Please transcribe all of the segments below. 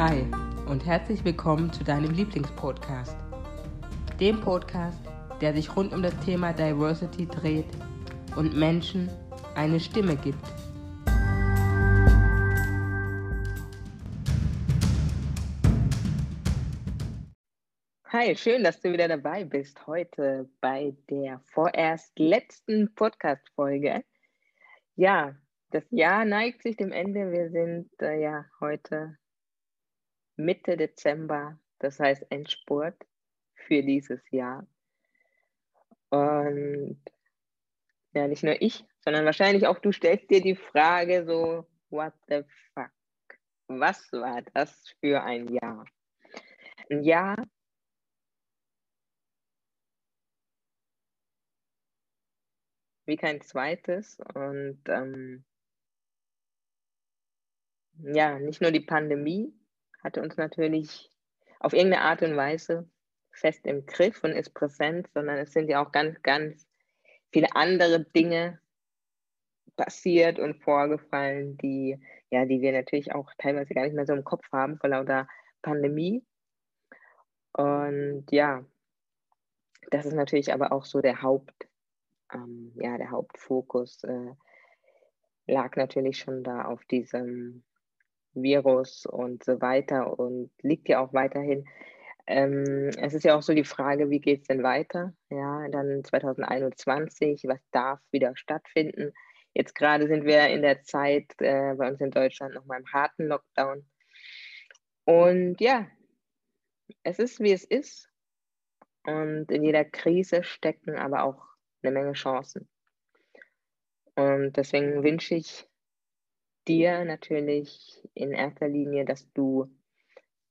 Hi und herzlich willkommen zu deinem Lieblingspodcast. Dem Podcast, der sich rund um das Thema Diversity dreht und Menschen eine Stimme gibt. Hi, schön, dass du wieder dabei bist heute bei der vorerst letzten Podcast-Folge. Ja, das Jahr neigt sich dem Ende. Wir sind äh, ja heute Mitte Dezember, das heißt Endspurt für dieses Jahr. Und ja, nicht nur ich, sondern wahrscheinlich auch du stellst dir die Frage so, what the fuck? Was war das für ein Jahr? Ein Jahr, wie kein zweites. Und ähm, ja, nicht nur die Pandemie, hatte uns natürlich auf irgendeine Art und Weise fest im Griff und ist präsent, sondern es sind ja auch ganz, ganz viele andere Dinge passiert und vorgefallen, die, ja, die wir natürlich auch teilweise gar nicht mehr so im Kopf haben vor lauter Pandemie. Und ja, das ist natürlich aber auch so der Haupt, ähm, ja, der Hauptfokus äh, lag natürlich schon da auf diesem Virus und so weiter und liegt ja auch weiterhin. Ähm, es ist ja auch so die Frage, wie geht es denn weiter? Ja, dann 2021, was darf wieder stattfinden? Jetzt gerade sind wir in der Zeit äh, bei uns in Deutschland nochmal im harten Lockdown. Und ja, es ist, wie es ist. Und in jeder Krise stecken aber auch eine Menge Chancen. Und deswegen wünsche ich dir natürlich in erster Linie, dass du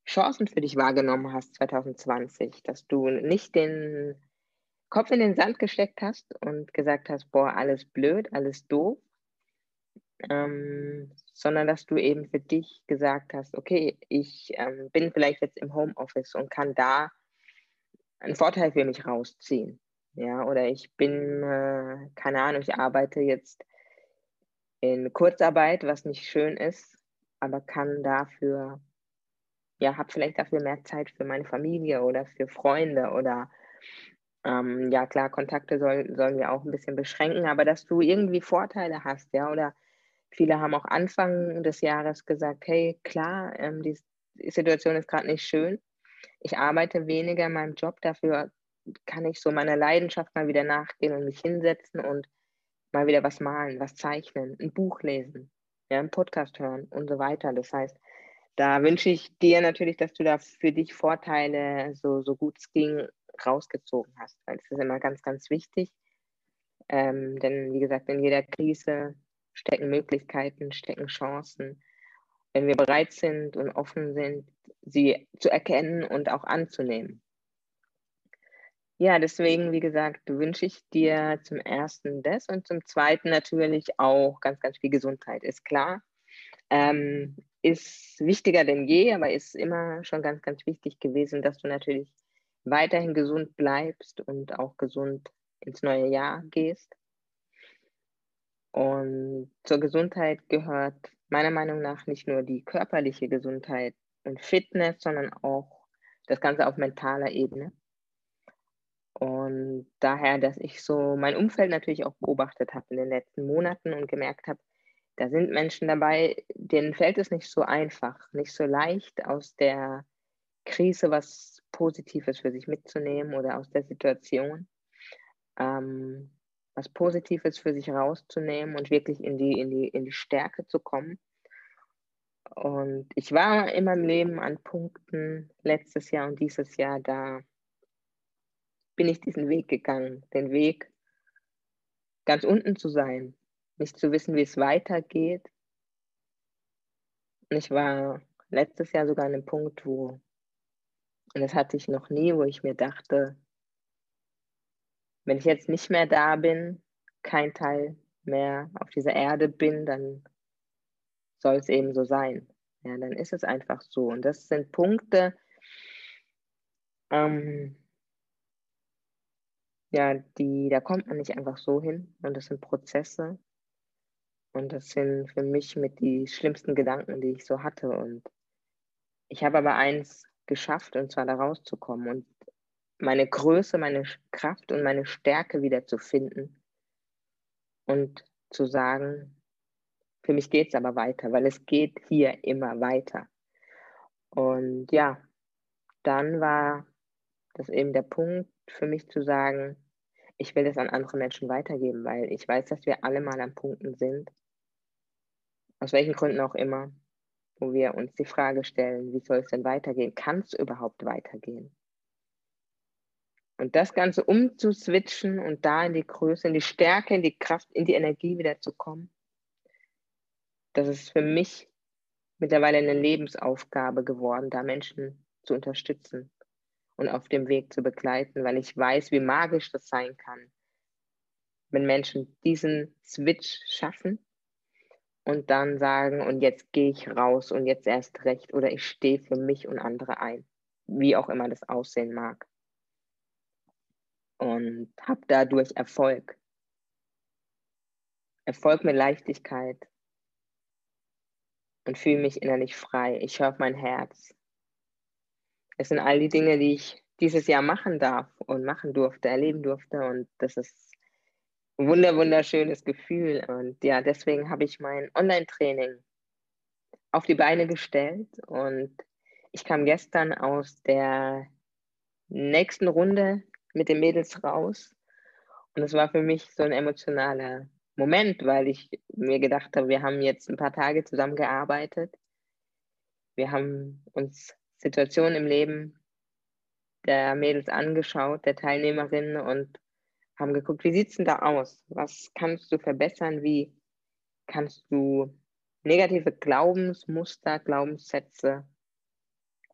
Chancen für dich wahrgenommen hast 2020, dass du nicht den Kopf in den Sand gesteckt hast und gesagt hast, boah, alles blöd, alles doof, ähm, sondern dass du eben für dich gesagt hast, okay, ich ähm, bin vielleicht jetzt im Homeoffice und kann da einen Vorteil für mich rausziehen. Ja, oder ich bin, äh, keine Ahnung, ich arbeite jetzt in Kurzarbeit, was nicht schön ist, aber kann dafür, ja, habe vielleicht dafür mehr Zeit für meine Familie oder für Freunde oder ähm, ja, klar, Kontakte soll, sollen wir auch ein bisschen beschränken, aber dass du irgendwie Vorteile hast, ja, oder viele haben auch Anfang des Jahres gesagt, hey, klar, ähm, die, Situation ist gerade nicht schön. Ich arbeite weniger in meinem Job, dafür kann ich so meiner Leidenschaft mal wieder nachgehen und mich hinsetzen und mal wieder was malen, was zeichnen, ein Buch lesen, ja, einen Podcast hören und so weiter. Das heißt, da wünsche ich dir natürlich, dass du da für dich Vorteile so, so gut es ging rausgezogen hast, weil es ist immer ganz, ganz wichtig. Ähm, denn wie gesagt, in jeder Krise stecken Möglichkeiten, stecken Chancen. Wenn wir bereit sind und offen sind, sie zu erkennen und auch anzunehmen. Ja, deswegen, wie gesagt, wünsche ich dir zum ersten das und zum zweiten natürlich auch ganz, ganz viel Gesundheit, ist klar. Ähm, ist wichtiger denn je, aber ist immer schon ganz, ganz wichtig gewesen, dass du natürlich weiterhin gesund bleibst und auch gesund ins neue Jahr gehst. Und zur Gesundheit gehört meiner Meinung nach nicht nur die körperliche Gesundheit und Fitness, sondern auch das Ganze auf mentaler Ebene. Und daher, dass ich so mein Umfeld natürlich auch beobachtet habe in den letzten Monaten und gemerkt habe, da sind Menschen dabei, denen fällt es nicht so einfach, nicht so leicht aus der Krise was Positives für sich mitzunehmen oder aus der Situation ähm, was Positives für sich rauszunehmen und wirklich in die, in die, in die Stärke zu kommen. Und ich war in meinem Leben an Punkten letztes Jahr und dieses Jahr, da bin ich diesen Weg gegangen, den Weg ganz unten zu sein, nicht zu wissen, wie es weitergeht. Und ich war letztes Jahr sogar an einem Punkt, wo, und das hatte ich noch nie, wo ich mir dachte, wenn ich jetzt nicht mehr da bin, kein Teil mehr auf dieser Erde bin, dann soll es eben so sein. Ja, dann ist es einfach so. Und das sind Punkte, ähm, ja, die, da kommt man nicht einfach so hin. Und das sind Prozesse. Und das sind für mich mit die schlimmsten Gedanken, die ich so hatte. Und Ich habe aber eins geschafft, und zwar da rauszukommen und meine Größe, meine Kraft und meine Stärke wieder zu finden und zu sagen, für mich geht es aber weiter, weil es geht hier immer weiter. Und ja, dann war das eben der Punkt für mich zu sagen, ich will das an andere Menschen weitergeben, weil ich weiß, dass wir alle mal an Punkten sind, aus welchen Gründen auch immer, wo wir uns die Frage stellen, wie soll es denn weitergehen? Kann es überhaupt weitergehen? Und das Ganze umzuswitchen und da in die Größe, in die Stärke, in die Kraft, in die Energie wieder zu kommen, das ist für mich mittlerweile eine Lebensaufgabe geworden, da Menschen zu unterstützen und auf dem Weg zu begleiten, weil ich weiß, wie magisch das sein kann, wenn Menschen diesen Switch schaffen und dann sagen, und jetzt gehe ich raus und jetzt erst recht oder ich stehe für mich und andere ein, wie auch immer das aussehen mag. Und habe dadurch Erfolg. Erfolg mit Leichtigkeit, und fühle mich innerlich frei. Ich höre auf mein Herz. Es sind all die Dinge, die ich dieses Jahr machen darf und machen durfte, erleben durfte. Und das ist ein wunder, wunderschönes Gefühl. Und ja, deswegen habe ich mein Online-Training auf die Beine gestellt. Und ich kam gestern aus der nächsten Runde mit den Mädels raus. Und es war für mich so ein emotionaler Moment, weil ich mir gedacht habe, wir haben jetzt ein paar Tage zusammengearbeitet. Wir haben uns Situationen im Leben der Mädels angeschaut, der Teilnehmerinnen und haben geguckt, wie sieht es denn da aus? Was kannst du verbessern? Wie kannst du negative Glaubensmuster, Glaubenssätze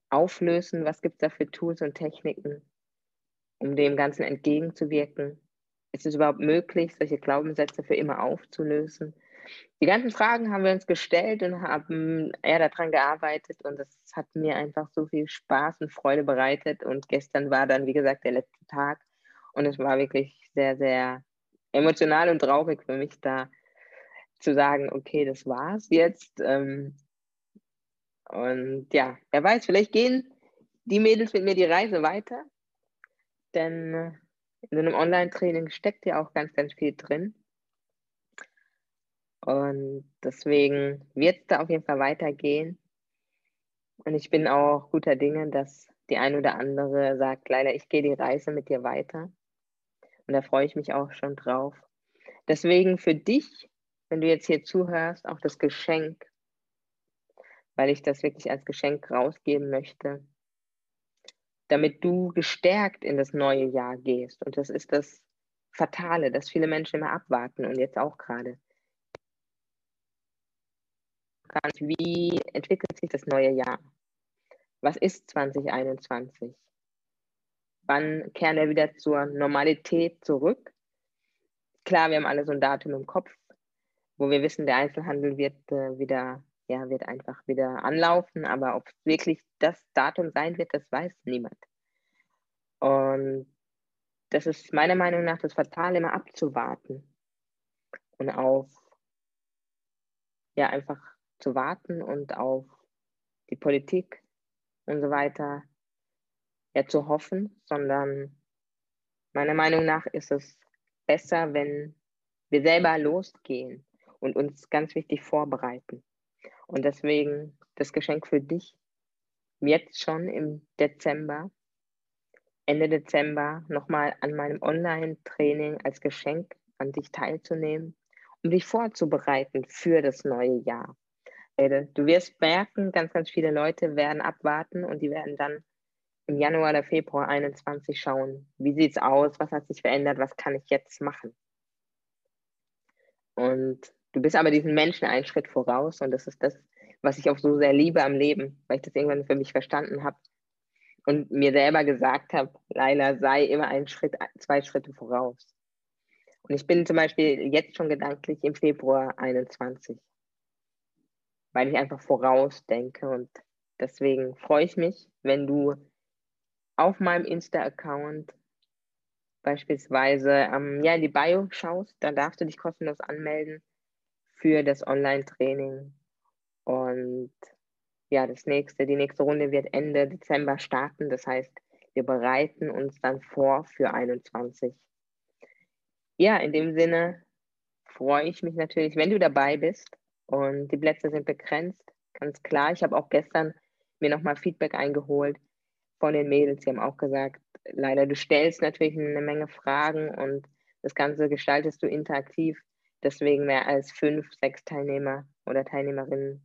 auflösen? Was gibt es da für Tools und Techniken, um dem Ganzen entgegenzuwirken? ist es überhaupt möglich, solche Glaubenssätze für immer aufzulösen? Die ganzen Fragen haben wir uns gestellt und haben eher daran gearbeitet und das hat mir einfach so viel Spaß und Freude bereitet. Und gestern war dann, wie gesagt, der letzte Tag und es war wirklich sehr, sehr emotional und traurig für mich da zu sagen, okay, das war's jetzt. Ähm, und ja, wer weiß, vielleicht gehen die Mädels mit mir die Reise weiter, denn in so einem Online-Training steckt ja auch ganz, ganz viel drin. Und deswegen wird es da auf jeden Fall weitergehen. Und ich bin auch guter Dinge, dass die eine oder andere sagt, leider, ich gehe die Reise mit dir weiter. Und da freue ich mich auch schon drauf. Deswegen für dich, wenn du jetzt hier zuhörst, auch das Geschenk, weil ich das wirklich als Geschenk rausgeben möchte damit du gestärkt in das neue Jahr gehst. Und das ist das Fatale, dass viele Menschen immer abwarten und jetzt auch gerade. Wie entwickelt sich das neue Jahr? Was ist 2021? Wann kehren wir wieder zur Normalität zurück? Klar, wir haben alle so ein Datum im Kopf, wo wir wissen, der Einzelhandel wird äh, wieder ja, wird einfach wieder anlaufen, aber ob es wirklich das Datum sein wird, das weiß niemand. Und das ist meiner Meinung nach das Fatale, immer abzuwarten und auf, ja, einfach zu warten und auf die Politik und so weiter ja, zu hoffen, sondern meiner Meinung nach ist es besser, wenn wir selber losgehen und uns ganz wichtig vorbereiten. Und deswegen das Geschenk für dich jetzt schon im Dezember, Ende Dezember, nochmal an meinem Online-Training als Geschenk an dich teilzunehmen, um dich vorzubereiten für das neue Jahr. Du wirst merken, ganz, ganz viele Leute werden abwarten und die werden dann im Januar oder Februar 21 schauen, wie sieht es aus, was hat sich verändert, was kann ich jetzt machen. Und Du bist aber diesen Menschen einen Schritt voraus und das ist das, was ich auch so sehr liebe am Leben, weil ich das irgendwann für mich verstanden habe und mir selber gesagt habe, Leila, sei immer einen Schritt, zwei Schritte voraus. Und ich bin zum Beispiel jetzt schon gedanklich im Februar 21, weil ich einfach vorausdenke und deswegen freue ich mich, wenn du auf meinem Insta-Account beispielsweise ähm, ja, in die Bio schaust, da darfst du dich kostenlos anmelden für das Online-Training. Und ja, das nächste, die nächste Runde wird Ende Dezember starten. Das heißt, wir bereiten uns dann vor für 21. Ja, in dem Sinne freue ich mich natürlich, wenn du dabei bist und die Plätze sind begrenzt, ganz klar. Ich habe auch gestern mir nochmal Feedback eingeholt von den Mädels. Sie haben auch gesagt, leider, du stellst natürlich eine Menge Fragen und das Ganze gestaltest du interaktiv. Deswegen mehr als fünf, sechs Teilnehmer oder Teilnehmerinnen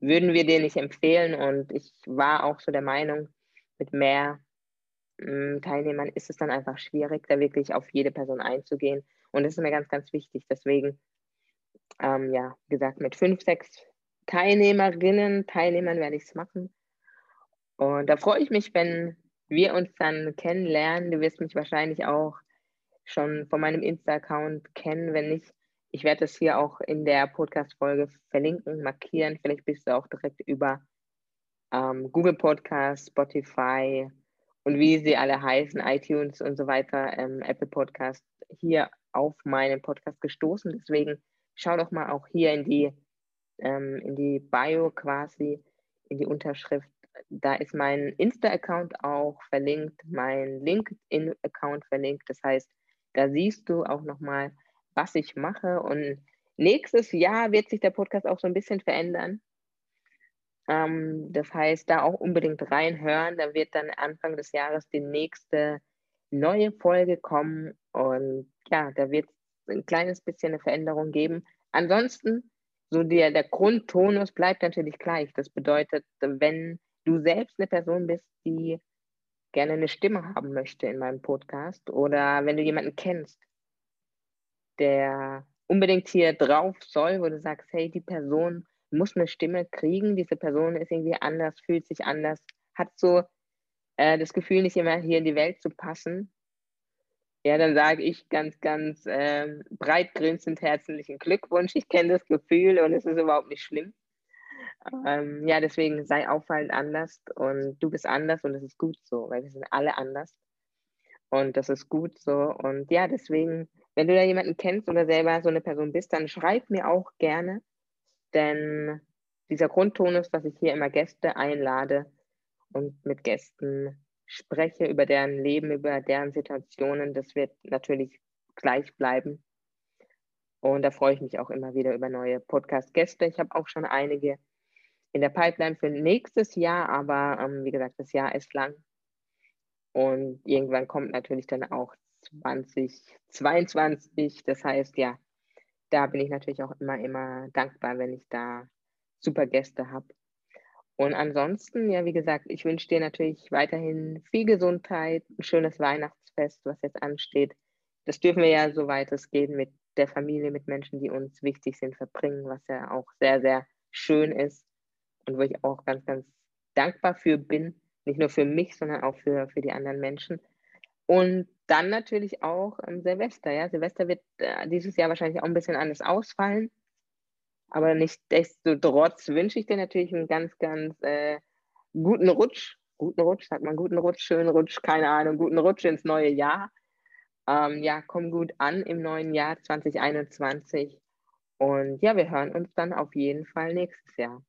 würden wir dir nicht empfehlen. Und ich war auch so der Meinung, mit mehr mm, Teilnehmern ist es dann einfach schwierig, da wirklich auf jede Person einzugehen. Und das ist mir ganz, ganz wichtig. Deswegen, ähm, ja, wie gesagt, mit fünf, sechs Teilnehmerinnen, Teilnehmern werde ich es machen. Und da freue ich mich, wenn wir uns dann kennenlernen. Du wirst mich wahrscheinlich auch schon von meinem Insta-Account kennen. Wenn nicht, ich werde das hier auch in der Podcast-Folge verlinken, markieren. Vielleicht bist du auch direkt über ähm, Google Podcast, Spotify und wie sie alle heißen, iTunes und so weiter, ähm, Apple Podcast, hier auf meinen Podcast gestoßen. Deswegen schau doch mal auch hier in die, ähm, in die Bio quasi, in die Unterschrift. Da ist mein Insta-Account auch verlinkt, mein LinkedIn-Account verlinkt. Das heißt, da siehst du auch nochmal, was ich mache. Und nächstes Jahr wird sich der Podcast auch so ein bisschen verändern. Ähm, das heißt, da auch unbedingt reinhören. Da wird dann Anfang des Jahres die nächste neue Folge kommen. Und ja, da wird es ein kleines bisschen eine Veränderung geben. Ansonsten, so der, der Grundtonus bleibt natürlich gleich. Das bedeutet, wenn du selbst eine Person bist, die gerne eine Stimme haben möchte in meinem Podcast oder wenn du jemanden kennst, der unbedingt hier drauf soll, wo du sagst, hey, die Person muss eine Stimme kriegen, diese Person ist irgendwie anders, fühlt sich anders, hat so äh, das Gefühl, nicht immer hier in die Welt zu passen. Ja, dann sage ich ganz, ganz äh, breit grinsend herzlichen Glückwunsch. Ich kenne das Gefühl und es ist überhaupt nicht schlimm. Ähm, ja, deswegen sei auffallend anders und du bist anders und das ist gut so, weil wir sind alle anders. Und das ist gut so. Und ja, deswegen, wenn du da jemanden kennst oder selber so eine Person bist, dann schreib mir auch gerne. Denn dieser Grundtonus, dass ich hier immer Gäste einlade und mit Gästen spreche über deren Leben, über deren Situationen, das wird natürlich gleich bleiben. Und da freue ich mich auch immer wieder über neue Podcast-Gäste. Ich habe auch schon einige in der Pipeline für nächstes Jahr, aber ähm, wie gesagt, das Jahr ist lang. Und irgendwann kommt natürlich dann auch 2022. Das heißt, ja, da bin ich natürlich auch immer, immer dankbar, wenn ich da super Gäste habe. Und ansonsten, ja, wie gesagt, ich wünsche dir natürlich weiterhin viel Gesundheit, ein schönes Weihnachtsfest, was jetzt ansteht. Das dürfen wir ja, soweit es geht, mit der Familie, mit Menschen, die uns wichtig sind, verbringen, was ja auch sehr, sehr schön ist und wo ich auch ganz, ganz dankbar für bin. Nicht nur für mich, sondern auch für, für die anderen Menschen. Und dann natürlich auch ähm, Silvester. Ja? Silvester wird äh, dieses Jahr wahrscheinlich auch ein bisschen anders ausfallen. Aber nichtsdestotrotz wünsche ich dir natürlich einen ganz, ganz äh, guten Rutsch. Guten Rutsch, sagt man guten Rutsch, schönen Rutsch, keine Ahnung, guten Rutsch ins neue Jahr. Ähm, ja, komm gut an im neuen Jahr 2021. Und ja, wir hören uns dann auf jeden Fall nächstes Jahr.